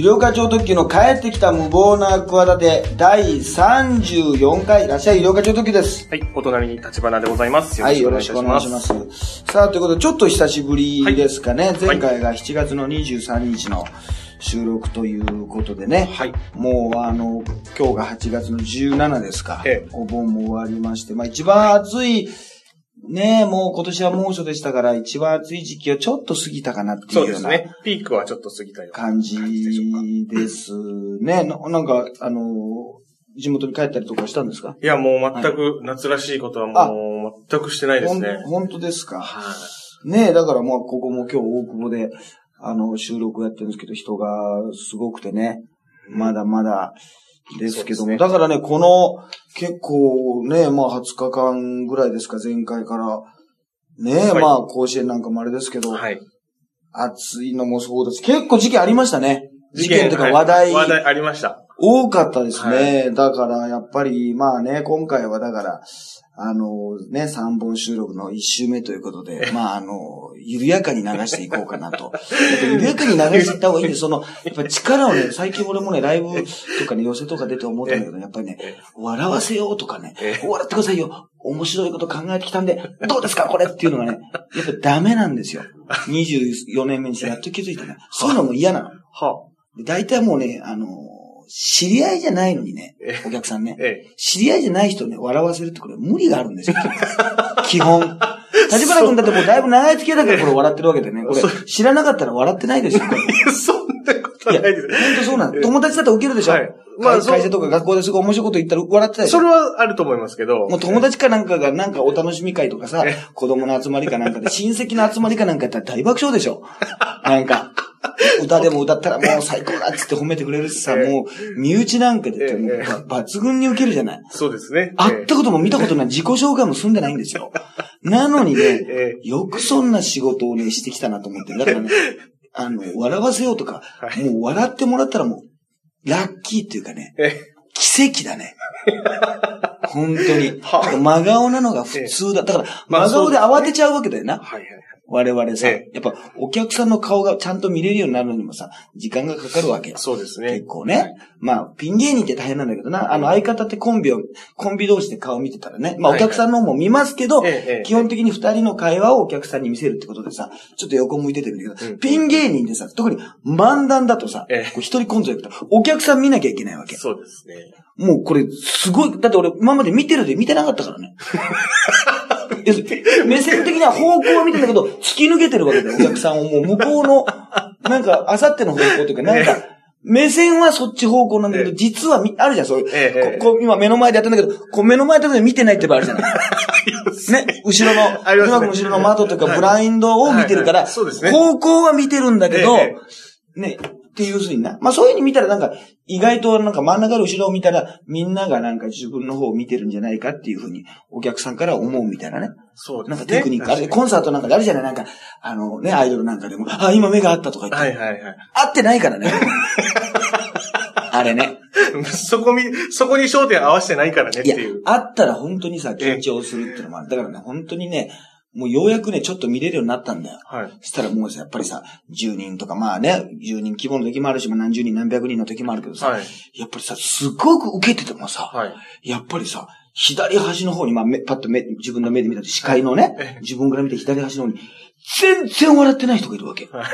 医療課長特急の帰ってきた無謀な企て第34回、いらっしゃい医療課長特急です。はい、お隣に立花でございます。はい、よろしくお願いします。さあ、ということで、ちょっと久しぶりですかね。はい前回が7月の23日の収録ということでね。はい。もう、あの、今日が8月の17ですか。ええお盆も終わりまして、まあ一番暑い、ねえ、もう今年は猛暑でしたから、一番暑い時期をちょっと過ぎたかなってそいううようなですね。ピークはちょっと過ぎたような感じですね。ななんか、あの、地元に帰ったりとかしたんですか？いや、もう全く夏らしいことはもう全くしてないですね。本当ですか？はねえ、だからまあ、ここも今日大久保で、あの、収録やってるんですけど、人がすごくてね、い。まだまだですけども、ねだからね、この、結構ね、まあ20日間ぐらいですか、前回から。ねえ、はいまあ甲子園なんかもあれですけど、はい。暑いのもそうです。結構事件ありましたね。事件というか話題、はい話題ありました。多かったですね。だから、やっぱり、まあね、今回はだから、あのね、3本収録の1週目ということで、まああの、緩やかに流していこうかなと。緩やかに流していった方がいいんで、その、やっぱ力をね、最近俺もね、ライブとかね、寄せとか出て思ったんだけど、やっぱりね、え笑わせようとかねえ、笑ってくださいよ。面白いこと考えてきたんで、どうですかこれっていうのがね、やっぱダメなんですよ。24年目にしてやっと気づいたね。そういうのも嫌なの。はで大体もうね、あの、知り合いじゃないのにねえ、お客さんね。知り合いじゃない人をね、笑わせるってこれ無理があるんですよ。基本。立花君だってもうだいぶ長い付き合いだからこれ笑ってるわけでね。これ知らなかったら笑ってないですよ。そんなことないです。本当そうなの。ええ友達だって受けるでしょ、はいまあ会会社とか学校ですごい面白いこと言ったら笑ってたでしょそれはあると思いますけど。もう友達かなんかがなんかお楽しみ会とかさえ、子供の集まりかなんかで、親戚の集まりかなんかやったら大爆笑でしょ なんか、歌でも歌ったらもう最高だっつって褒めてくれるしさ、ええもう身内なんかで言ってもう抜群に受けるじゃない。そうですね。会ったことも見たことない自己紹介も済んでないんですよ。なのにね、ええよくそんな仕事をね、してきたなと思って。だからね、あの、笑わせようとか、はいもう笑ってもらったらもう、ラッキーっていうかね、ええ奇跡だね。本当に。は真顔なのが普通だ。だから、まあ真顔で慌てちゃうわけだよな。はいはいはい。我々さ、えやっぱお客さんの顔がちゃんと見れるようになるのにもさ、時間がかかるわけよ。そうですね結。構ね。まあ、ピン芸人って大変なんだけどな。あの、相方ってコンビを、コンビ同士で顔見てたらね。まあ、おはいはい客さんの方も見ますけど、ええええ基本的に二人の会話をお客さんに見せるってことでさ、ちょっと横向いててるんだけど、うんピン芸人でさ、特に漫談だとさ、一人コントやると、お客さん見なきゃいけないわけ。そうですね。もうこれ、すごい、だって俺、今まで見てるで見てなかったからね。目線的には方向は見てんだけど、突き抜けてるわけだよ、お客さんを。もう向こうの、なんか、あさっての方向というか、なんか、目線はそっち方向なんだけど、ええ。実はみ、あるじゃん、そういう。こ今目の前でやってんだけど、こう目の前で見てないって場合あるじゃない。ね、後ろの、うまく後ろの窓とか、はい。ブラインドを見てるから、方向は見てるんだけど、え。ね、っていうふうにな。まあそういうふうに見たらなんか、意外となんか真ん中の後ろを見たら、みんながなんか自分の方を見てるんじゃないかっていうふうに、お客さんから思うみたいなね。そうですね。なんかテクニック、あれ、確かコンサートなんかであるじゃない？なんか、あのね、アイドルなんかでも、あ、今目があったとか言って。にはいはいはい。合ってないからね。あれね。そこみ、そこに焦点合わせてないからねっいやていう。、あったら本当にさ、緊張するっていうのもある。だからね、本当にね、もうようやくね、ちょっと見れるようになったんだよ。はい。そしたらもうさ、やっぱりさ、10人とか、まあね、10人規模の時もあるし、まあ何十人何百人の時もあるけどさ、はい。やっぱりさ、すごく受けててもさ、はい。やっぱりさ、左端の方に、まあ、目パッと目、自分の目で見たと視界のねえ、自分から見て左端の方に、全然笑ってない人がいるわけ。はい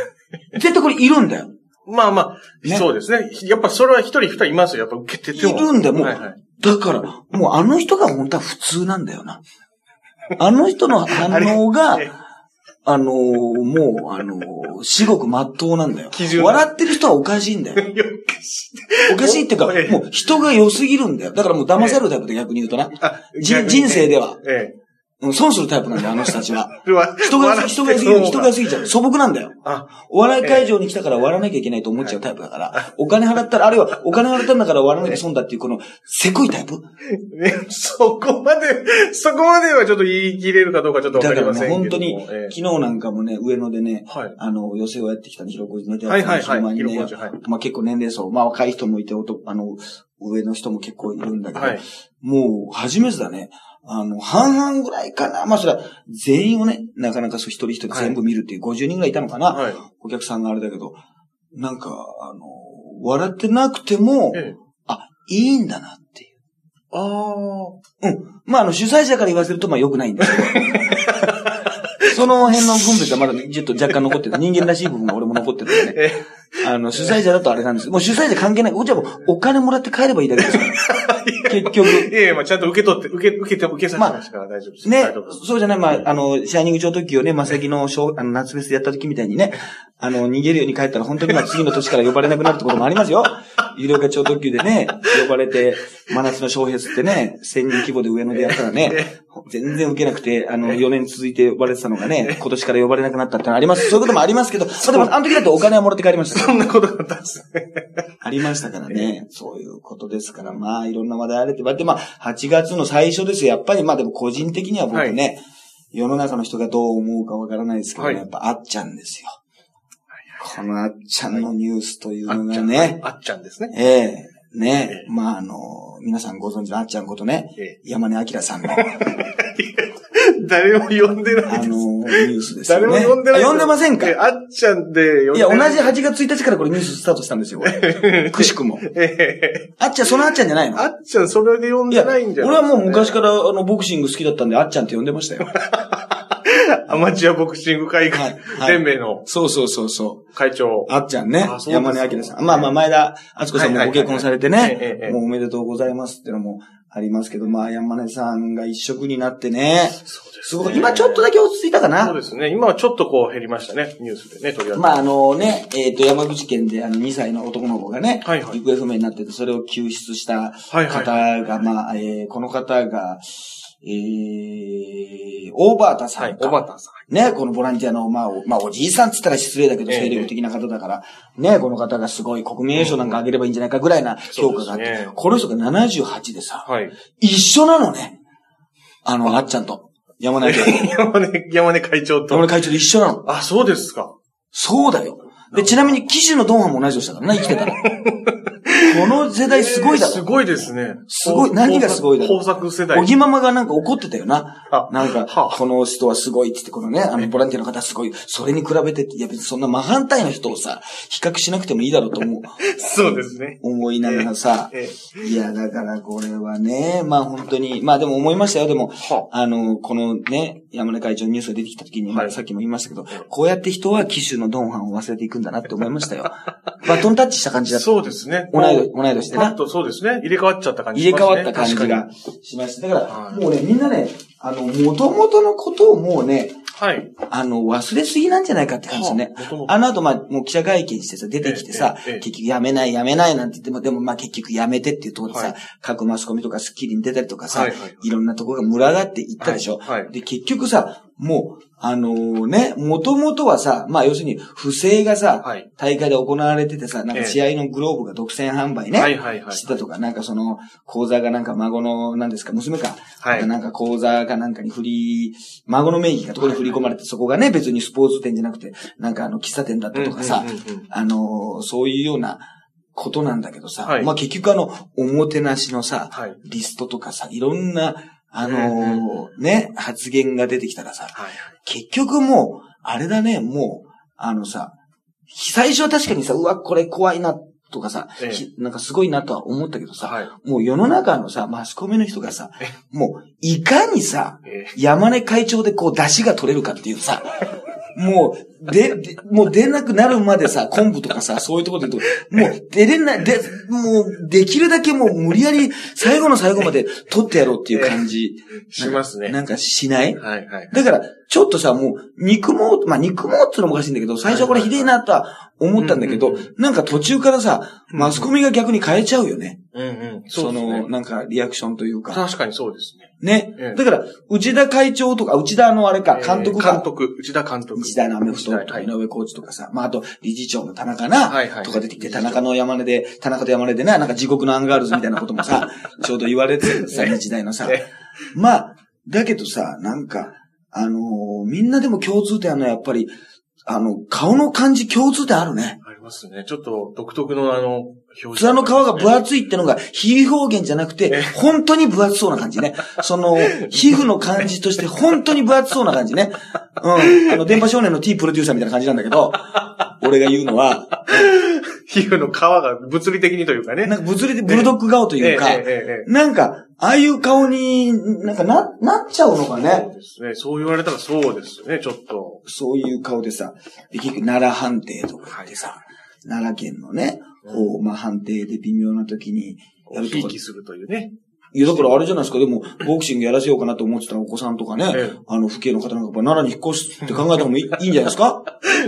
絶対これいるんだよ。まあまあ、ねそうですね。やっぱそれは一人二人いますよ。やっぱ受けていても。るんだよ、もう。はいはい。だから、もうあの人が本当は普通なんだよな。あの人の反応が、えあのーもう、あのー至極真っ当なんだよ笑ってる人はおかしいんだよ。おかしいっていうか、ええもう人が良すぎるんだよ。だからもう騙されるタイプで逆に言うとな。人生では。ええ。うん損するタイプなんだよ、あの人たちは。人が、人が良すぎる、人が良すぎぎちゃう。素朴なんだよ。あ、お笑い会場に来たから笑わなきゃいけないと思っちゃうタイプだから、お金払ったら、あるいはお金払ったんだから笑わなきゃ損だっていう、この、せこいタイプ？ね、そこまで、そこまではちょっと言い切れるかどうかちょっとわかりだからね、ませんけども。本当に、え昨日なんかもね、上野でね、はいあの、寄せをやってきたの、広小路ネタはいはいはいまあ結構年齢層、まあ若い人もいて、あの、上の人も結構いるんだけど、はい。もう、初めてだね。あの、半々ぐらいかな。まあ、それは、全員をね、なかなかそう一人一人全部見るっていう50人ぐらいいたのかな。はい。お客さんがあれだけど、なんか、あの、笑ってなくても、ええ。あ、いいんだなっていう。ああ。うん。まあ、あの、主催者から言わせると、まあ、良くないんですけど。その辺の分別はまだちょっと若干残ってる。人間らしい部分が俺も残ってるんでね。え あの、主催者だとあれなんです。もう主催者関係ない。じゃあもうお金もらって帰ればいいだけですから。結局。いやいや、まあちゃんと受け取って、受け、受けて、受けさせてましたから大丈夫です。ねそうじゃない、まあ、あの、シャイニング超特急をね、まさきのあの夏フェスやった時みたいにね、あの、逃げるように帰ったら本当にまあ次の年から呼ばれなくなるってこともありますよ。有料化超特急でね、呼ばれて、真夏のショーフェスってね、1000人規模で上野でやったらね、全然受けなくて、あの、4年続いて呼ばれてたのがね、今年から呼ばれなくなったってのあります。そういうこともありますけど、まあでも、あの時だってお金はもらって帰りましたそんなことがあったんですね。ありましたからね。そういうことですから、まあ、いろんな話題あれって言われて、まあ、8月の最初ですよ。やっぱり、まあでも個人的には僕ね、世の中の人がどう思うかわからないですけど、ねはいやっぱあっちゃんですよ。このあっちゃんのニュースというの。がね、あっちゃんですね。ええねええまああの、皆さんご存知のあっちゃんことね、え山根明さんの、あ 誰も呼んでないです。の、ニュースですよ誰ね。も呼んでない。あ呼んでませんか？えあっちゃんで呼んでいや、同ない。じ8月1日からこれニューススタートしたんですよ。くしくも。ええあっちゃん、そのあっちゃんじゃないの？あっちゃん、それで呼んでないんじゃ俺はもう昔ら。からあの、ボクシング好きだったんで、あっちゃんって呼んでましたよ。アマチュアボクシング会はいはい連盟のそうそうそうそう。会長。あっちゃんね山根明さん。まあまあ、前田敦子さんもご結婚されてねえ。もうおめでとうございますっていうのもありますけど、まあ、山根さんが一色になってね。そうですすごい。今ちょっとだけ落ち着いたかそうな。ですね。今はちょっとこう減りましたね。ニュースでね、取り上げて。まあ、あのね、えっと、山口県であの2歳の男の子がね、はいはい行方不明になってて、それを救出したはいはい方が、まあ、えーこの方が、えー、オーバータさはい、んか。おばたさん。ね、このボランティアの、まあ、おまあ、おじいさんって言ったら失礼だけど、ええ精力的な方だから、ね、この方がすごい国民栄誉賞なんかあげればいいんじゃないかぐらいな評価があって、ねこの人が78でさ、はい。一緒なのね。あの、あっちゃんと。山根明。山根、山根会長と。山根会長と一緒なの。あ、そうですか。そうだよ。で、ちなみに、騎手のドンハンも同じ年だからな、生きてたら。この世代すごいだろ。すごいですね。すごい何がすごいだろう？豊作世代。おぎママがなんか怒ってたよな。あなんか、はあこの人はすごいって言って、このね、あの、ボランティアの方はすごい。それに比べていや別にそんな真反対の人をさ、比較しなくてもいいだろうと思う、そうですね。思いながらさ、えいや、だからこれはね、まあ本当に、まあでも思いましたよ、でも、はあの、このね、山根会長のニュースが出てきた時に、さっきも言いましたけど、こうやって人は騎手のドンハンを忘れていくんだなって思いましたよ。バトンタッチした感じだった。そうですね。同い年同い年でなとそうですね。入れ替わっちゃった感じ入れ替わったし感じがしました。だから、はいもうね、みんなね、あの、元々のことをもうね、はい。あの、忘れすぎなんじゃないかって感じですね。はあの後、まあ、もう記者会見してさ、出てきてさ、ええええ結局やめない、やめないなんて言っても、でもまあ結局やめてっていうところでさ、はい各マスコミとかスッキリに出たりとかさ、はいいはいはいろんなところが群がっていったでしょ。はいはいで、結局さ、もう、あのね、もともとはさ、まあ要するに不正がさ、はい。大会で行われててさ、なんかええ。試合のグローブが独占販売ね、はいはいはいしてたとか、なんかその、口座がなんか孫の、なんですか、娘か、はい。なんか口座かなんかに振り、孫の名義がところに振り込まれて、そこがね、別にスポーツ店じゃなくて、なんかあの、喫茶店だったとかさうんうんうんうん、あの、そういうようなことなんだけどさ、はい。まあ結局あの、おもてなしのさ、はい。リストとかさ、いろんな、あのね、発言が出てきたらさ、はい。結局もう、あれだね、もう、あのさ、最初は確かにさ、うわ、これ怖いな、とかさ、ええひなんかすごいなとは思ったけどさ、はい。もう世の中のさ、マスコミの人がさ、もう、いかにさ、え山根会長でこう、出汁が取れるかっていうさ、もう、で、でもう出なくなるまでさ、昆布とかさ、そういうところでもう出れない、で、もう、できるだけもう無理やり、最後の最後まで取ってやろうっていう感じ。しますね。なんかしない？はいはい。だから、ちょっとさ、もう、憎もう、まあ、憎もうってのもおかしいんだけど、最初はこれひでえなとは思ったんだけどなんか途中からさ、マスコミが逆に変えちゃうよね。うんうん。その、なんかリアクションというか。確かにそうですね。ねええ。だから、内田会長とか、内田のあれか、監督か。監督、内田監督。日大のアメフトとかはい井上コーチとかさ、まあ、あと、理事長の田中な、とか出てきて、田中の山根で、田中と山根でな、なんか地獄のアンガールズみたいなこともさ、ちょうど言われてるさ、日大のさ。まあ、だけどさ、なんか、あのーみんなでも共通点あるのはやっぱり、あの、顔の感じ共通点あるね。ますね。ちょっと独特のあの、表面の皮が厚い。厚いってのが、比喩表現じゃなくて、本当に分厚そうな感じね。その、皮膚の感じとして、本当に分厚そうな感じね。うん。あの、電波少年の T プロデューサーみたいな感じなんだけど、俺が言うのは、皮膚の皮が物理的にというかね。なんか物理でブルドッグ顔というか、なんか、ああいう顔になんかな、なっちゃうのかそうね。ですね。そう言われたらそうですね、ちょっと。そういう顔でさ、で結局奈良判定とかでさ、奈良県のね、こう、まあ判定で微妙な時にやるとかするというね。いや、だからあれじゃないですか。でも、ボクシングやらせようかなと思ってたお子さんとかね、ええあの、父兄の方なんか、奈良に引っ越すって考えた方もいい いいんじゃないですか？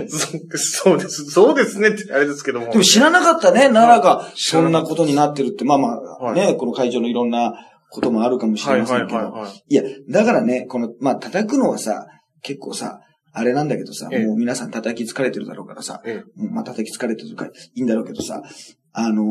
そそうです。そうですねってあれですけども。でも知らなかったね、奈良がそんなことになってるって。まあまあ、はいね、この会場のいろんなこともあるかもしれませんけど。いや、だからね、この、まあ、叩くのはさ、結構さ、あれなんだけどさ、ええ。もう皆さん叩き疲れてるだろうからさ、えもうまあ、叩き疲れてるからいいんだろうけどさ、あのー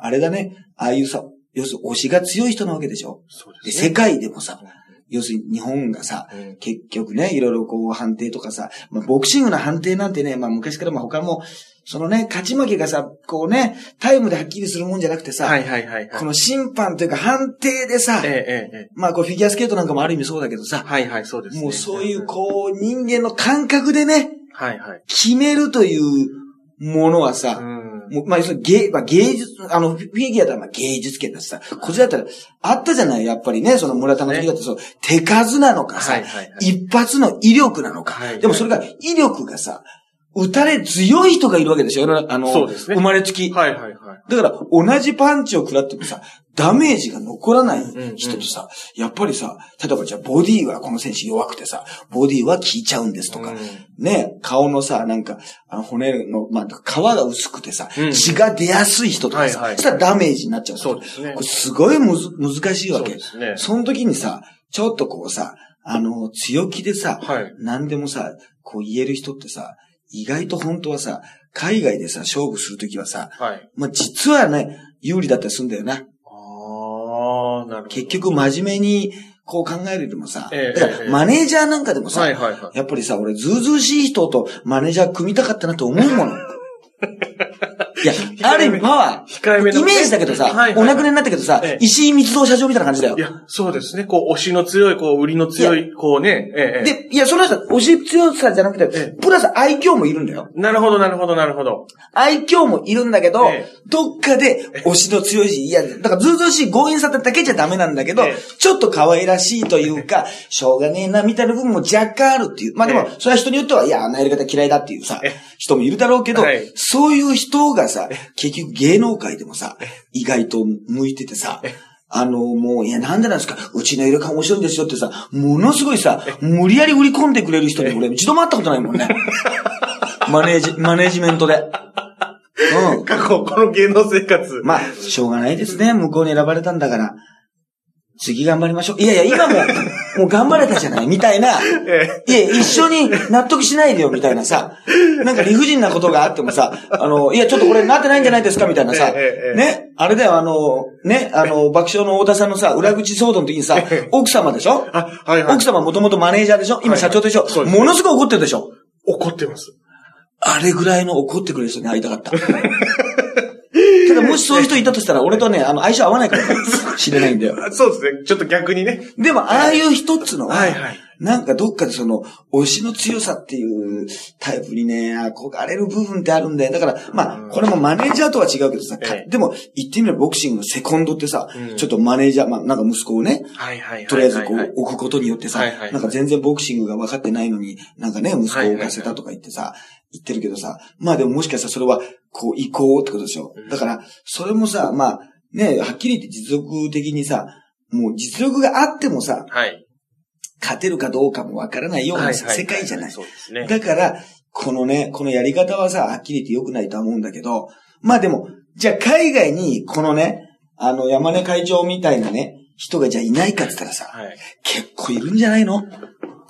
あれだね、ああいうさ、要するに推しが強い人なわけでしょ？そうで、ですね。世界でもさ、要するに日本がさ、うん結局ね、いろいろこう判定とかさ、まあ、ボクシングの判定なんてね、まあ昔からまあ他も、そのね、勝ち負けがさ、こうね、タイムではっきりするもんじゃなくてさ、はいはいはいはい。この審判というか判定でさ、ええええええ。まあこうフィギュアスケートなんかもある意味そうだけどさ、はいはい、そうですね。もうそういうこう人間の感覚でね、はいはい。決めるというものはさ、うん。もうまあ、芸、まあ、芸術、あの、フィギュアだまあ芸術圏だしさ、こっちだったら、あったじゃない、やっぱりね、その村田の時だってそう、手数なのかさ、はいはいはい。一発の威力なのか。はいでもそれが威力がさ、打たれ強い人がいるわけでしょあの、そうですね生まれつき。はいはいはい。だから、同じパンチを食らってもさ、ダメージが残らない人とさ、やっぱりさ、例えばじゃあボディはこの選手弱くてさ、ボディは効いちゃうんですとか、うんね、顔のさ、なんか、あの骨の、まあ、皮が薄くてさ、うん血が出やすい人とかさ、はいはいそしたらダメージになっちゃう。そうですねこれすごいむず難しいわけそうで。すね。その時にさ、ちょっとこうさ、あの、強気でさ、はい。何でもさ、こう言える人ってさ、意外と本当はさ、海外でさ、勝負するときはさ、はい。まあ、実はね、有利だったりするんだよな。ああ、なるほど。結局真面目に、こう考えるよりもさ、ええだからマネージャーなんかでもさ、はいはいはい。やっぱりさ、俺、ずうずうしい人とマネージャー組みたかったなと思うもの。いや、ある意味パワー。控えめなイメージだけどさ、はいはいお亡くなりになったけどさ、ええ石井密造社長みたいな感じだよい。や、そうですね。こう、推しの強い、こう、売りの強い、こうね。ええ。で、いや、それはさ、押し強さじゃなくて、えプラス愛嬌もいるんだよ。なるほど、なるほど、なるほど。愛嬌もいるんだけど、ええどっかで推しの強いし、いや、だからずうずうしい強引さだけじゃダメなんだけど、ええちょっと可愛らしいというか、しょうがねえな、みたいな部分も若干あるっていう。まあでもええ、それは人によっては、いや、あのやり方嫌いだっていうさええ、人もいるだろうけどはい、そういう人がさ、結局芸能界でもさ、意外と向いててさ、あの、もう、いや、なんでなんですかうちの入れ替え面白いんですよってさ、ものすごいさ、無理やり売り込んでくれる人に俺、一度も会ったことないもんね。マネージ、マネージメントで。うん。過去、この芸能生活。まあ、しょうがないですね。向こうに選ばれたんだから。次頑張りましょう。いやいや、今も、もう頑張れたじゃない、みたいな。えいや、一緒に納得しないでよ、みたいなさ。なんか理不尽なことがあってもさ、あの、いや、ちょっとこれなってないんじゃないですか、みたいなさ。ね、あれだよ、あの、ね、あの、爆笑の太田さんのさ、裏口騒動の時にさ、奥様でしょ？あ、はいはい奥。様もともとマネージャーでしょ？今社長でしょ？ものすごい怒ってるでしょ？怒ってます。あれぐらいの怒ってくれる人に会いたかった。もしそういう人いたとしたら、俺とね、あの、相性合わないからかもしれないんだよ。あそうですね。ちょっと逆にね。でも、ああいう人っつうのは、はいはいなんかどっかでその、推しの強さっていうタイプにね、憧れる部分ってあるんだよ。だから、まあ、これもマネージャーとは違うけどさ、かええでも、言ってみればボクシングのセコンドってさ、うんちょっとマネージャー、まあ、なんか息子をね、はいはいはい。とりあえずこはいう置くことによってさ、はいはいはいなんか全然ボクシングが分かってないのに、なんかね、息子を置かせたとか言ってさ、言ってるけどさ、まあでももしかしたらそれは、こう、移行ってことでしょ。だから、それもさ、まあ、ね、はっきり言って実力的にさ、もう実力があってもさ、はい。勝てるかどうかもわからないような世界じゃない。そうですね。だから、このね、このやり方はさ、はっきり言って良くないとは思うんだけど、まあでも、じゃあ海外に、このね、あの、山根会長みたいなね、人がじゃあいないかって言ったらさ、はい。結構いるんじゃないの？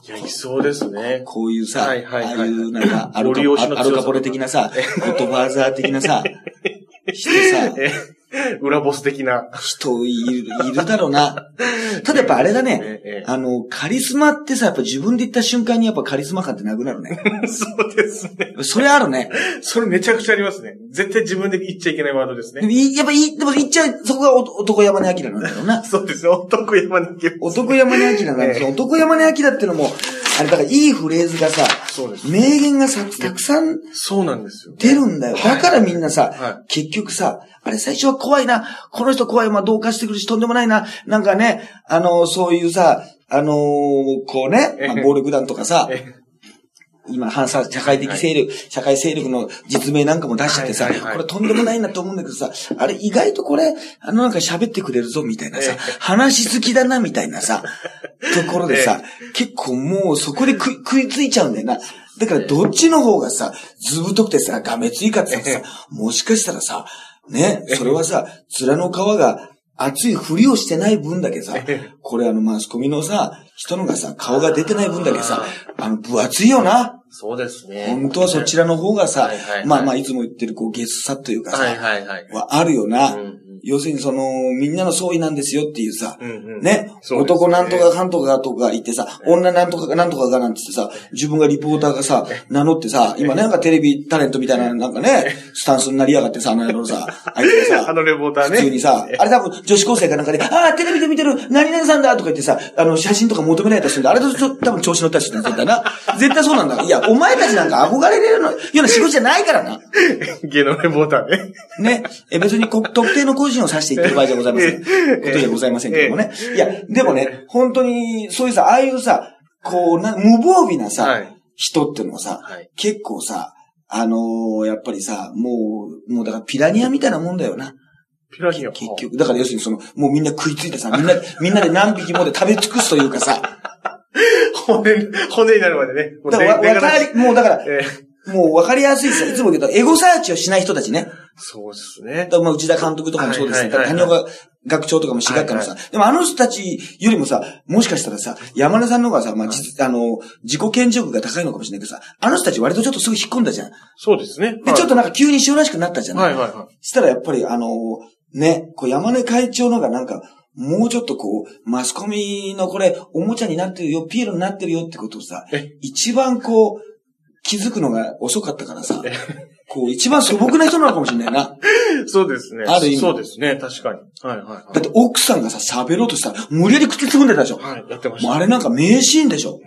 いや、いそうですね。こういうさ、はいはいはいああいうなんか、アルカポレ的なさ、ゴッドファーザー的なさ、人さ、え、裏ボス的な。人いる、いるだろうな。ただやっぱあれだね、ええあの、カリスマってさ、やっぱ自分で言った瞬間にやっぱカリスマ感ってなくなるね。そうですね。それあるね。それめちゃくちゃありますね。絶対自分で言っちゃいけないワードですね。でもいやっぱいい、でも言っちゃう、そこがお男山根明なんだろうな。そうですよ。男山に行け男山根明なんだけど、男山根明ってのも、あれ、だからいいフレーズがさ、そうです。名言がさ、たくさんそうなんですよ。出るんだよ。だからみんなさ、は結局さ、あれ最初は怖いな、この人怖い、まあ同化してくるしとんでもないな、なんかね、あの、そういうさ、あのーこうね、まあ暴力団とかさ、え今、反社社会的勢力、社会勢力の実名なんかも出しちゃってさ、これとんでもないなと思うんだけどさ、あれ意外とこれ、あのなんか喋ってくれるぞみたいなさ、話し好きだなみたいなさ、ところでさ、結構もうそこで食い食いついちゃうんだよな。だからどっちの方がさ、ずぶとくてさ、がめついかってさ、もしかしたらさ、ね、それはさ、面の皮が熱いふりをしてない分だけさ、これあのマスコミのさ、人のがさ、顔が出てない分だけさ、あの、分厚いよな。そうですね。本当はそちらの方がさはいはいはい、まあまあいつも言ってるこう、ゲスさというかはいさ、はいはい。はあるよなうんうん。要するにその、みんなの総意なんですよっていうさうんうん、ね、ね男なんとかかんとかとか言ってさ、女なんとかかなんとかがなんつってさ、自分がリポーターがさ、名乗ってさ、今ねなんかテレビタレントみたいななんかね、スタンスになりやがってさ、あの野郎さ、あいつがさ、あのレポーターね。普通にさ、あれ多分女子高生かなんかで、ああ、テレビで見てる、何々さんだとか言ってさ、あの、写真とか求められたりするんだ。あれとちょ多分調子乗ったりするんだ、絶対な。絶対そうなんだ。いや、お前たちなんか憧れれるのような仕事じゃないからな。芸能レポーターね。ね？え、別にこ特定の個人を指して言ってる場合じゃございません。ことじゃございませんけどもね。いや、でもね、本当に、そういうさ、ああいうさ、こう、な、無防備なさ、はい人ってのはさ、はい結構さ、あのーやっぱりさ、もう、もうだからピラニアみたいなもんだよな。ピラニア。結局。だから要するにその、もうみんな食いついてさ、みんな、みんなで何匹もで食べ尽くすというかさ、骨、骨になるまでね。もうだからわかり、もうだから、えもうわかりやすいですよ。いつも言うけど、エゴサーチをしない人たちね。そうですねだ。まあ内田監督とかもそうですね。谷岡学長とかも私学科のさ、でもあの人たちよりもさ、もしかしたらさ、山根さんの方がさ、まあ、実あの、自己顕示欲が高いのかもしれないけどさ、あの人たち割とちょっとすぐ引っ込んだじゃん。そうですね。で、ちょっとなんか急に塩らしくなったじゃん。はいはいはしたらやっぱりあの、ね、こう山根会長のがなんか、もうちょっとこう、マスコミのこれ、おもちゃになってるよ、ピエロになってるよってことをさえ、一番こう、気づくのが遅かったからさ、こう、一番素朴な人なのかもしれないな。い。そうですね。ある意味そうですね。確かに。はいはいはい。だって奥さんがさ、喋ろうとしたら、無理やり口つぐんでたでしょ。はい、やってました。もうあれなんか名シーンでしょ。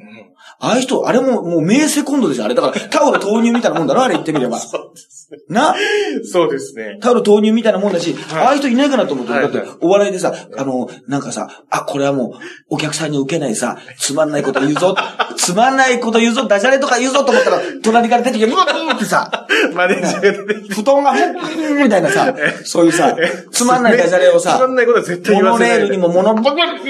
ああいう人、あれももう名セコンドでしょ。あれだからタオル投入みたいなもんだろ、あれ言ってみれば。そうですね。なそうですね。タオル投入みたいなもんだし、はいああいう人いないかなと思って、はいだって、お笑いでさ、あの、なんかさ、あ、これはもう、お客さんに受けないさ、つまんないこと言うぞ、つまんないこと言うぞ、ダジャレとか言うぞと思ったら、隣から出てきて、ブワーってさ、マネージャーが出てきて。布団が、みたいなさ、そういうさ、つまんないダジャレをさつま、んないことは絶対モ言わせない。ノレールにもモノ、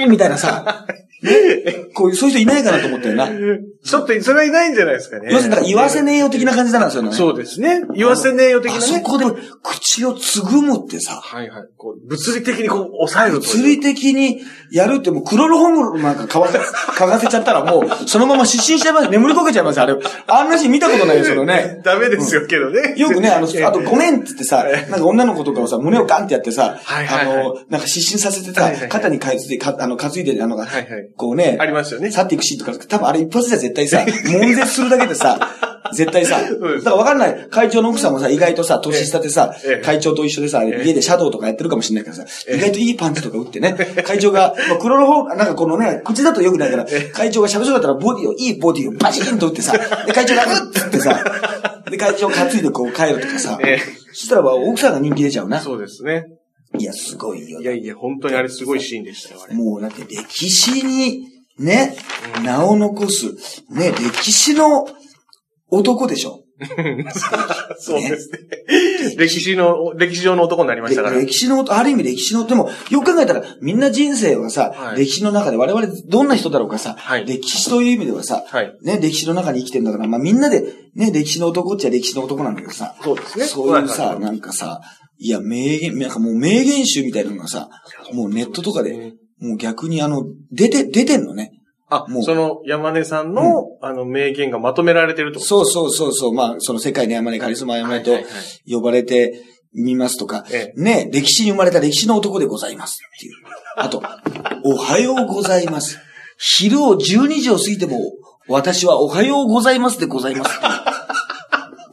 みたいなさ、ね、こういう、そういう人いないかなと思ったよな。ちょっと、それはいないんじゃないですかね。要するに、言わせねえよ的な感じなんですよね。そうですね。言わせ的なね。あそこで口をつぐむってさ、はいはい。こう、物理的にこう、抑える。物理的にやるってもうクロロホームなんかかわせ、かがせちゃったらもう、そのまま失神しちゃいます。眠りこけちゃいます。あれ。あんなシーン見たことないですよね。ダメですよ、けどね。よくね、あの、ええあとごめんって言ってさ、なんか女の子とかをさ、胸をガンってやってさ、はいはいはいあの、なんか失神させてさ肩にかいついて、かあの、担いで、あの、はいはいこうね、ありますよね。去っていくシーンとか、多分あれ一発じゃ絶対さ、悶絶するだけでさ、絶対さ、だからわかんない。会長の奥さんもさ、意外とさ、年下でさええ、会長と一緒でさ、ええ家でシャドウとかやってるかもしれないからさ、意外といいパンチとか打ってね、会長が、まあ、クロロホーなんかこのね、口だと良くないから、会長が喋りそうだったらボディを、いいボディをバチンと打ってさ、で、会長が、うっってってさ、で、会長担いでこう帰るとかさ、ええそしたらば奥さんが人気出ちゃうな。そうですね。いや、すごいよい。やいや、本当にあれすごいシーンでしたよ、あれ。もうだって歴史にね、名を残す、ね、歴史の男でしょ。そうですね。歴史の、歴史上の男になりましたから。歴史の、ある意味歴史の、でも、よく考えたら、みんな人生はさ、はい歴史の中で、我々どんな人だろうかさ、はい歴史という意味ではさ、はいね、歴史の中に生きてるんだから、まあみんなで、ね、歴史の男っちゃ歴史の男なんだけどさ、そうですねそういうさ、なんかさ、いや、名言、なんかもう名言集みたいなのがさ、もうネットとかで、もう逆にあの、出て、出てんのね。あもう、その山根さんの、あの、名言がまとめられてると？そうそうそうそう、まあ、その世界の山根カリスマ山根とはいはいはい。呼ばれてみますとか、えね、歴史に生まれた歴史の男でございますっていう。あと、おはようございます。昼を12時を過ぎても、私はおはようございますでございます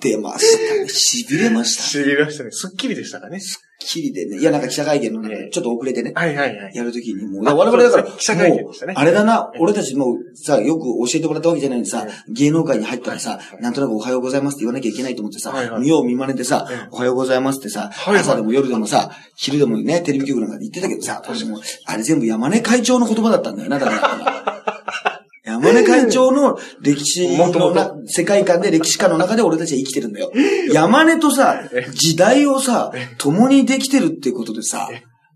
出ましたね。痺れました。しびれましたね。すっきりでしたかね。きりでね。いや、なんか記者会見の中で、ええちょっと遅れてね。はいはいはい。やるときにもう、あ我々だから、記者会見でしたねあれだなえ、え俺たちもうさ、よく教えてもらったわけじゃないのにさえ、芸能界に入ったらさなんとなくおはようございますって言わなきゃいけないと思ってさ見よう見まねでさええ、おはようございますってさ、朝でも夜でもさ、昼でもね、テレビ局なんかで言ってたけどさ、私も、あれ全部山根会長の言葉だったんだよな、だから。山根会長の歴史のな、世界観で歴史家の中で俺たちは生きてるんだよ。山根とさ、時代をさ、共にできてるってことでさ、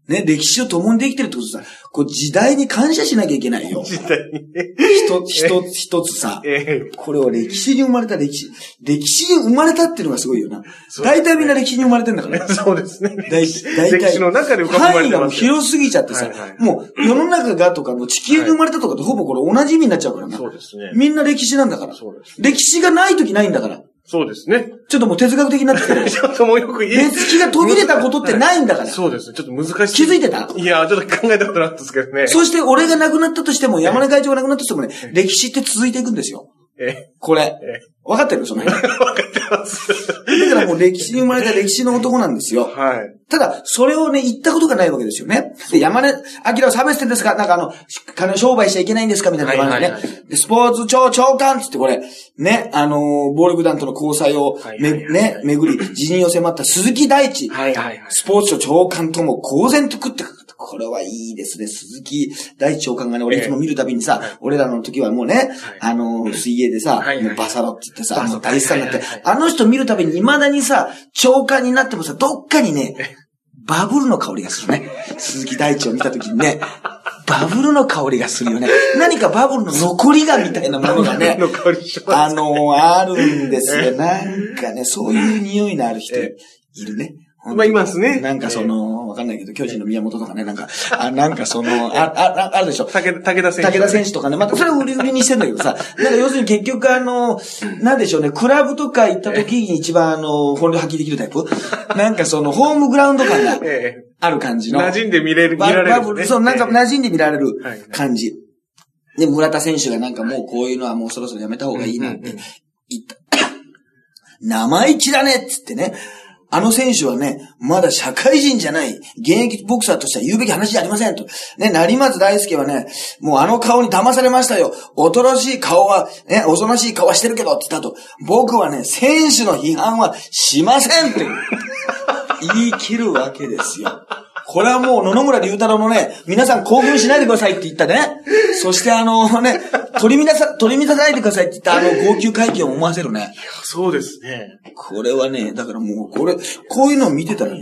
ね、歴史を共にできてるってことでさ、こう時代に感謝しなきゃいけないよ。時代にね。一つ、一つ、一つさ。ええこれは歴史に生まれた歴史。歴史に生まれたっていうのがすごいよな。大体みんな歴史に生まれてんだから。そうですね。大大体。歴史の中で範囲がもう。広すぎちゃってさ、はいはいもう世の中がとか、もう地球に生まれたとかとほぼこれ同じ意味になっちゃうからな。そうですね。みんな歴史なんだから。そうです。歴史がない時ないんだから。そうですね。ちょっともう哲学的になってきてる。ちょっともうよく言え歴史が途切れたことってないんだから。そうですね。ちょっと難しい。気づいてた？いや、ちょっと考えたことなかったですけどね。そして俺が亡くなったとしても、山根会長が亡くなったとしてもね、歴史って続いていくんですよ。えこれ。え分かってる？その辺。だ わかってます。からもう歴史に生まれた歴史の男なんですよ。はい。ただ、それをね、言ったことがないわけですよね。で、山根明は差別点ですかなんかあの、金商売しちゃいけないんですかみたいな話ね。はいはいはで、スポーツ庁長官つってこれ、ね、あのー暴力団との交際をめ、はいはいはいね、巡り、辞任を迫った鈴木大地。はいはいはい。スポーツ庁長官とも公然と食って。これはいいですね。鈴木大地長官がね、俺いつも見るたびにさ、俺らの時はもうね、あのー、水泳でさ、はいバサロって言ってさ、バサロもう大スターになってはいはい、あの人見るたびに未だにさ、長官になってもさ、どっかにね、バブルの香りがするね。鈴木大地を見たときにね、バブルの香りがするよね。何かバブルの残りがみたいなものがね。あのあるんですよ。なんかね、そういう匂いのある人いるね。まあ、いますね。なんかその、わかんないけど、巨人の宮本とかね、なんか、あなんかその、あ、あ、ああるでしょ。武田、選手。武田選手とかね、またそれを売り売りにしてんだけどさ、なんか要するに結局あの、なんでしょうね、クラブとか行った時に一番あの、本領発揮できるタイプ？なんかその、ホームグラウンド感がえある感じえ。の。馴染んで見れる、見バられる、ね。そう、なんか馴染んで見られるはい感じ。で、村田選手がなんかもうこういうのはもうそろそろやめた方がいいなって言った。生意気だねっつってね。あの選手はね、まだ社会人じゃない、現役ボクサーとしては言うべき話じゃありませんと。ね、成松大輔はね、もうあの顔に騙されましたよ。おとろしい顔は、ね、おぞましい顔はしてるけどって言ったと。僕はね、選手の批判はしませんって 言い切るわけですよ。これはもう野々村隆太郎のね、皆さん興奮しないでくださいって言ったね。そしてあのね、取り乱さ、取り乱さないでくださいって言ったあの号泣会見を思わせるね。そうですね。これはね、だからもうこれ、こういうのを見てたらね、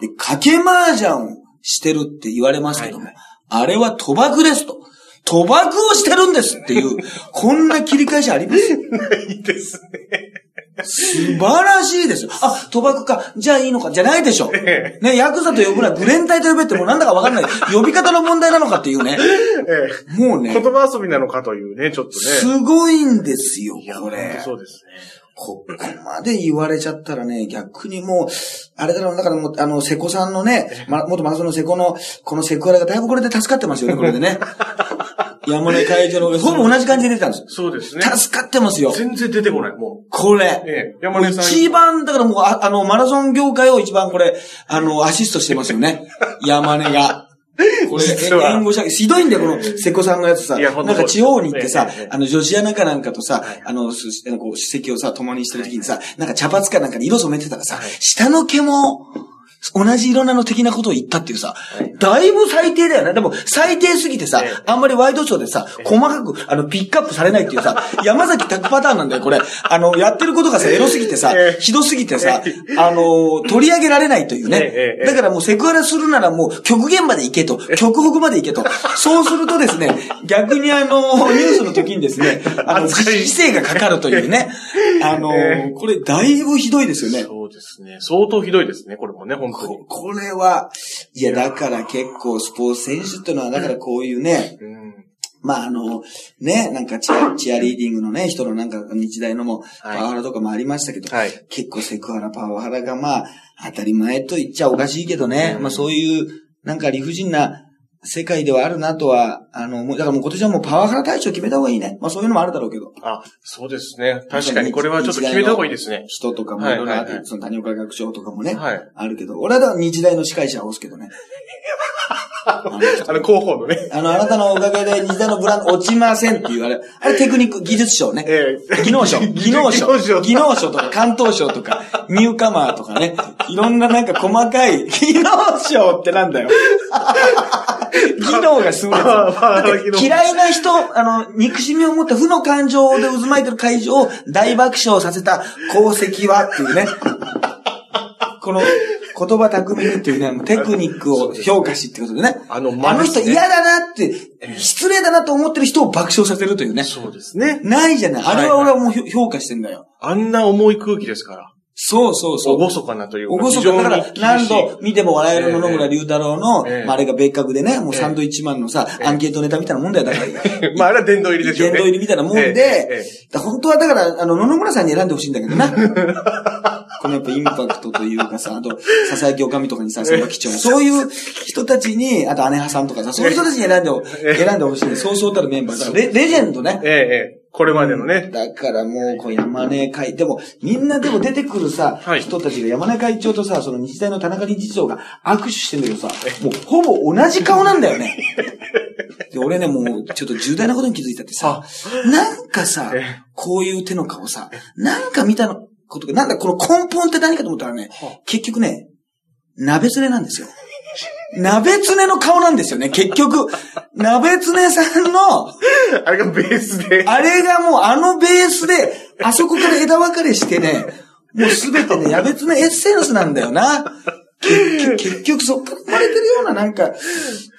で賭け麻雀をしてるって言われますけども、はいあれは賭博ですと。賭博をしてるんですっていう、こんな切り返しあります？いいですね。素晴らしいですよ。あ、賭博か。じゃあいいのか。じゃないでしょ。えね、ヤクザと呼ぶならグレン隊と呼べってもうなんだかわかんない。呼び方の問題なのかっていうね。えもうえ。言ね、葉遊びなのかというね、ちょっとね。すごいんですよいや、、これ。そうですここまで言われちゃったらね、逆にもう、あれだろう、だからもう、あの、瀬古さんのね、ま、元マラソンの瀬古の、このセクハラがだいぶこれで助かってますよね、これでね。山根会長の、ほぼ同じ感じで出てたんですね。そうですね。よ。助かってますよ。全然出てこない、もこれう。。ええ。山根さん。一番、だからもう、ああの、マラソン業界を一番これ、あの、アシストしてますよね。山根が。これ、援護射撃。ひどいんだよ、この、瀬古さんのやつさ。なんか地方に行ってさあの、女子アナかなんかとさはい、あの、すあのこう、史跡をさ、共にしてる時にさ、なんか茶髪かなんかに色染めてたらさはい、下の毛も、同じ色なの的なことを言ったっていうさい、だいぶ最低だよね。でも、最低すぎてさええ、あんまりワイドショーでさ、細かく、あの、ピックアップされないっていうさ、山崎拓パターンなんだよ、これ。あの、やってることがさ、エロすぎてさえ、え。ひどすぎてさえ、あの、取り上げられないというね。だからもうセクハラするならもう極限まで行けと、極北まで行けと。そうするとですね、逆にあの、ニュースの時にですね、あの、規制がかかるというね。あのええ、これだいぶひどいですよね。ですね。相当ひどいですね、これもね、本当にこ。これは、いや、だから結構スポーツ選手っていうのは、だからこういうね、うん。まああの、ね、なんかチアチアリーディングのね、人のなんか日大のも、パはいワハラとかもありましたけど、はい。結構セクハラ、パワハラがまあ、当たり前と言っちゃおかしいけどね、うんまあそういう、なんか理不尽な、世界ではあるなとは、あの、もうだからもう今年はもうパワハラ大賞決めた方がいいね。まあそういうのもあるだろうけど。あ、そうですね。確かにこれはちょっと決めた方がいいですね。人とかもいろいろあその谷岡学長とかもね、はい。あるけど、俺はだから日大の司会者を押すけどね。あの広報のね。あの、あなたのおかげで日大のブランド落ちませんっていうあれ、あれテクニック技術賞ね。ええ。技能賞、技能賞、技能賞とか。関東賞とか、ニューカマーとかね、いろんななんか細かい、技能賞ってなんだよ。技能がすごい嫌いな人、あの、憎しみを持った負の感情で渦巻いてる会場を大爆笑させた功績はっていうね。この言葉巧みにっていうね、テクニックを評価しってことでね。あのあの人嫌だなって、失礼だなと思ってる人を爆笑させるというね。そうですね。ないじゃない。あれは俺はもう評評価してんだよ。あんな重い空気ですから。そうそうそう。おごそかなというか。おごそかだから何度見ても笑える野々村隆太郎の、ええまあ、あれが別格でね、もうええサンドイッチマンのさ、アンケートネタみたいなもんだよ。だから、まあ、あれは殿堂入りでしょうね。殿堂入りみたいなもんで、ええええだ本当はだから、あの、野々村さんに選んでほしいんだけどな。このやっぱインパクトというかさ、あと、笹焼きおかみとかにさ、千葉吉兆そういう人たちに、あと姉派さんとかさ、そういう人たちに選んで選んでほしいね。そうそうたるメンバー。だからレレジェンドね。ええ、ええ。これまでのね。だからもう、こう山根会、でも、みんなでも出てくるさ、はい人たちが山根会長とさ、その日大の田中理事長が握手してんだけどさ、もうほぼ同じ顔なんだよね。で、俺ね、もう、ちょっと重大なことに気づいたってさ、なんかさえ、こういう手の顔さ、なんか見たのことが、なんだ、この根本って何かと思ったらね、結局ね、鍋つねなんですよ。鍋つねの顔なんですよね、結局。鍋つねさんの、あれがベースで。あれがもうあのベースで、あそこから枝分かれしてね、もうすべてね、やべつのエッセンスなんだよな。結局、そっから生まれてるようななんか、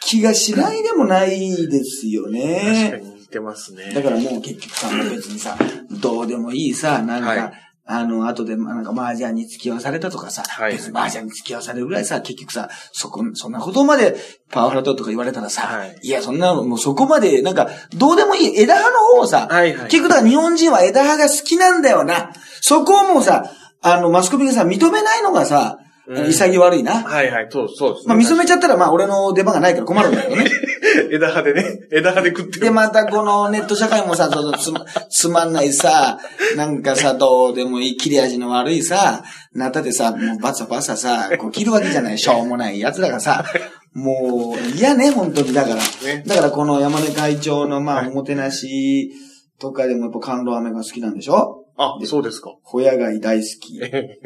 気がしないでもないですよ確かね。に似てますね。だからもう結局さ、別にさ、どうでもいいさ、なんか、はいあの、後で、なんか、麻雀に付き合わされたとかさ、はい。別に麻雀に付き合わされるぐらいさ、結局さ、そこ、そんなことまでパワハラだとか言われたらさ、はい。い、や、そんなの、もうそこまで、なんか、どうでもいい、枝葉の方をさ、はいはい。結局だから日本人は枝葉が好きなんだよな。そこをもうさ、あの、マスコミがさ、認めないのがさ、うん潔悪いな。はいはい、そう、そうですね。まあ、認めちゃったら、まあ、俺の出番がないから困るんだけどね。枝葉でね、枝葉で食ってで、る。またこのネット社会もさ、そのつま、つまんないさ、なんかさ、どうでもいい切れ味の悪いさ、なったでさ、もうバサバサさ、こう切るわけじゃない、しょうもない奴らがさ、もう、嫌ね、本当に。だから、ねだからこの山根会長の、まあ、おもてなしとかでもやっぱ甘露飴が好きなんでしょ？あ、そうですか。ホヤ貝大好き。エ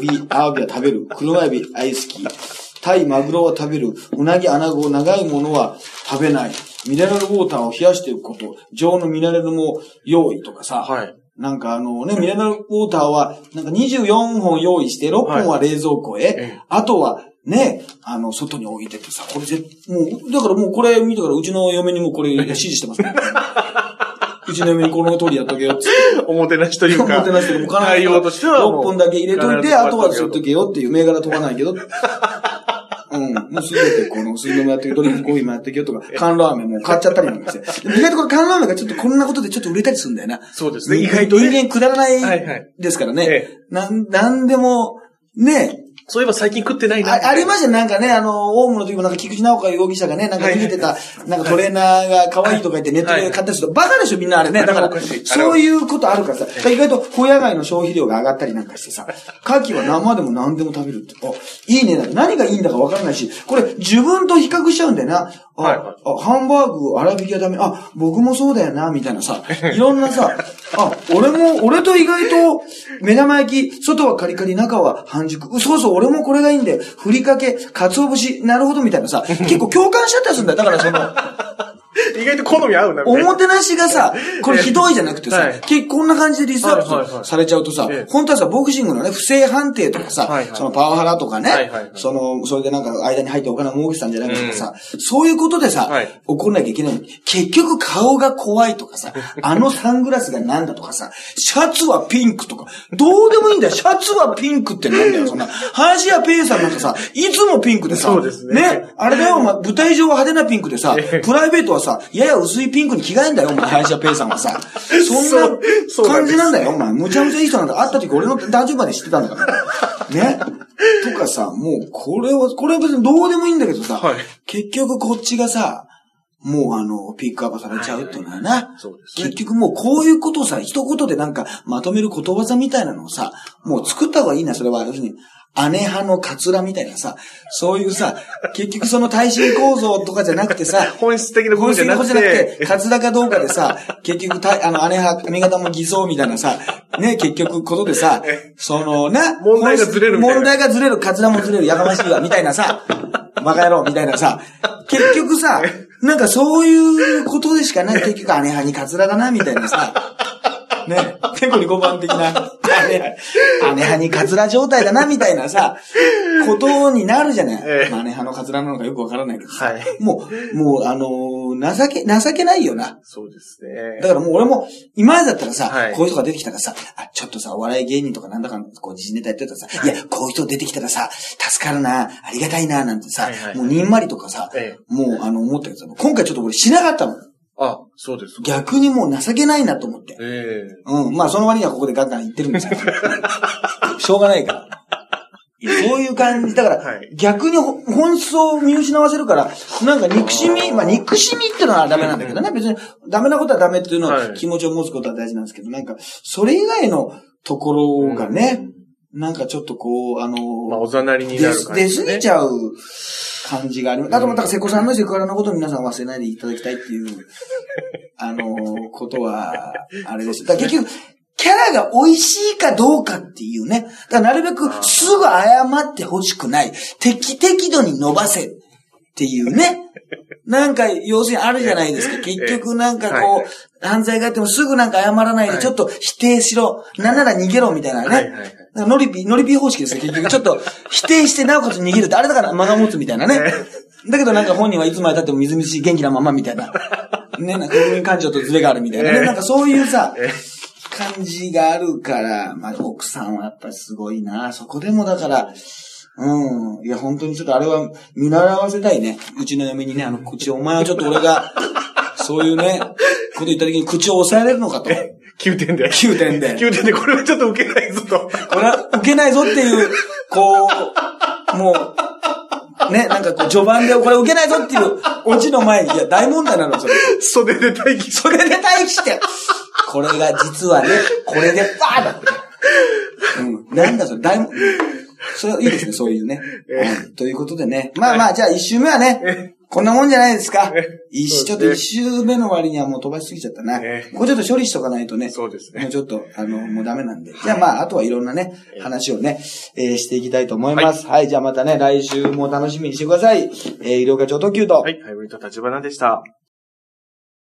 ビ、アワビは食べる。黒エビ大好き。タイ、マグロは食べる。うなぎ、アナゴ、長いものは食べない。ミネラルウォーターを冷やしていくこと。常温のミネラルも用意とかさ。はい。なんかあのね、ミネラルウォーターは、なんか24本用意して、6本は冷蔵庫へ。ええあとは、ね、あの、外に置いててさ、これぜ、もう、だからもうこれ見てから、うちの嫁にもこれ指示してます、ね。うちの嫁にこの通りやっとけよって。おもてなしというおか。もてなしでも対応としてはもう。6本だけ入れといて、あとはすっとけよっていう銘柄飛ばないけど。うん。もうすべてこの水飲もやってけドリンクコーヒーもやってけよとか、缶ラーメンも買っちゃったりなんかして。意外とこれ缶ラーメンがちょっとこんなことでちょっと売れたりするんだよな。そうですね。意外とね。人間くだらなはいですからね。えなん、なんでも、ね、そういえば最近食ってないな。あありましたね、なんかね、あの、オウムの時もなんか菊池直子容疑者がね、なんか逃げてた、なんかトレーナーが可愛いとか言ってネットで買ったりすると、バカでしょみんなあれね。だからそういうことあるからさ、意外とホヤ貝の消費量が上がったりなんかしてさ、牡蠣は生でも何でも食べるって。あ、いいね。何がいいんだかわからないし、これ自分と比較しちゃうんだよな。あ、はい。はいあハンバーグ、粗挽きはダメ。あ、僕もそうだよな、みたいなさ、いろんなさ、あ、俺も、俺と意外と、目玉焼き、外はカリカリ、中は半熟。うそうそう、俺もこれがいいんだよ。ふりかけ、鰹節、なるほど、みたいなさ、結構共感しちゃったりするんだよ。だからその、意外と好み合うな。おもてなしがさ、これひどいじゃなくてさはい、結構こんな感じでリストアップされちゃうとさええ、本当はさ、ボクシングのね、不正判定とかさそのパワハラとかねい、その、それでなんか間に入ってお金を儲けてたんじゃないかとかさ、そういうことでさはい、怒んなきゃいけないのに、結局顔が怖いとかさ、あのサングラスがなんだとかさ、シャツはピンクとか、どうでもいいんだよ。シャツはピンクってなんだよ、そんな。林家ペイさんなんかさ、いつもピンクでさ、そうですねね、あれだよ、ま舞台上は派手なピンクでさ、プライベートははさ、やや薄いピンクに着替えんだよ、お前、林家ペイさんはさ。そんな感じなんだよ、お前。むちゃむちゃいい人なんだ。会った時俺の誕生日まで知ってたんだから。ね。とかさ、もう、これは、これは別にどうでもいいんだけどさ、はい。結局こっちがさ、もうあの、ピックアップされちゃうっていうのはな。そうです結ね。局もうこういうことをさ、一言でなんかまとめることわざみたいなのをさ、もう作った方がいいな、それは。要するに、姉派のカツラみたいなさ、そういうさ、結局その耐震構造とかじゃなくてさ、本質的な部本質分じゃなく的なことじゃなくて、て、カツラかどうかでさ、結局た、あの、姉派、髪型も偽装みたいなさ、ね、結局ことでさ、その、な、問題がずれる問題がずれる、カツラもずれる、やかましいわ、みたいなさ、バカ野郎、みたいなさ、結局さ、なんかそういうことでしかない、結局姉派にカツラだな、みたいなさ、ね、結構に5番的な、姉、姉派にカツラ状態だな、みたいなさ、ことになるじゃない。ええまあ、姉派のカツラなのかよくわからないけどさ、はい。もう、もう、あのー情け、情けないよな。そうですねだ。からもう俺も、今までだったらさ、はいこういう人が出てきたからさ、あ、ちょっとさ、お笑い芸人とかなんだか、こう、時事ネタやってたらさ、いや、こういう人出てきたらさ、助かるな、ありがたいな、なんてさ、はいはいもうにんまりとかさ、ええ。もう、あの、思ったけどさ、今回ちょっと俺しなかったの。あ、そうですか。逆にもう情けないなと思って。ええ。うん。まあ、その割にはここでガンガン言ってるんですけど。しょうがないから。そういう感じ。だから、はい逆にほ本質を見失わせるから、なんか憎しみ、まあ憎しみってのはダメなんだけどね。別にダメなことはダメっていうのは、はい気持ちを持つことは大事なんですけど、なんか、それ以外のところがね、なんかちょっとこう、あの、まあ、おざなりにな出る感じ、出過ぎちゃう感じがあります。あと、だから、瀬古さんのセクハラのことを皆さん忘れないでいただきたいっていう、あの、ことは、あれです。だ結局、キャラが美味しいかどうかっていうね。だからなるべくすぐ謝ってほしくない。適適度に伸ばせっていうね。なんか、要するにあるじゃないですか。結局なんかこう、はい犯罪があってもすぐなんか謝らないで、はいちょっと否定しろ。なんなら逃げろみたいなね。ノリピー、ノリピー方式ですよ、結局。ちょっと、否定してなおかつ逃げるって、あれだから間が持つみたいなね。だけどなんか本人はいつまで経ってもみずみずしい元気なままみたいな。ね、なんか国民感情とズレがあるみたいなね。ええなんかそういうさ、え感じがあるから、まあ奥さんはやっぱりすごいな。そこでもだから、うん。いや、本当にちょっとあれは見習わせたいね。うちの嫁にね、あの、口、お前はちょっと俺が、そういうね、こと言った時に口を抑えれるのかと。9点で。9点で。9点で、これはちょっと受けないぞと。これは受けないぞっていう、こう、もう、ね、なんかこう、序盤でこれ受けないぞっていうオチの前に、いや、大問題なの、それ。袖で待機それで待機して、これが実はね、これでバーだって。うん。なんだそれ、大問、それはいいですね、そういうね。はいということでね。まあまあ、じゃあ一周目はね、こんなもんじゃないですか。一周、ちょっと一周目の割にはもう飛ばしすぎちゃったな。ええこれちょっと処理しとかないとね。そうですねもうちょっと、あの、もうダメなんで。じゃあまあ、あとはいろんなね、話をね、えーしていきたいと思います。はい、じゃあまたね、来週も楽しみにしてください。えー、医療課長特急と。はい、ハイブリッド立花でした。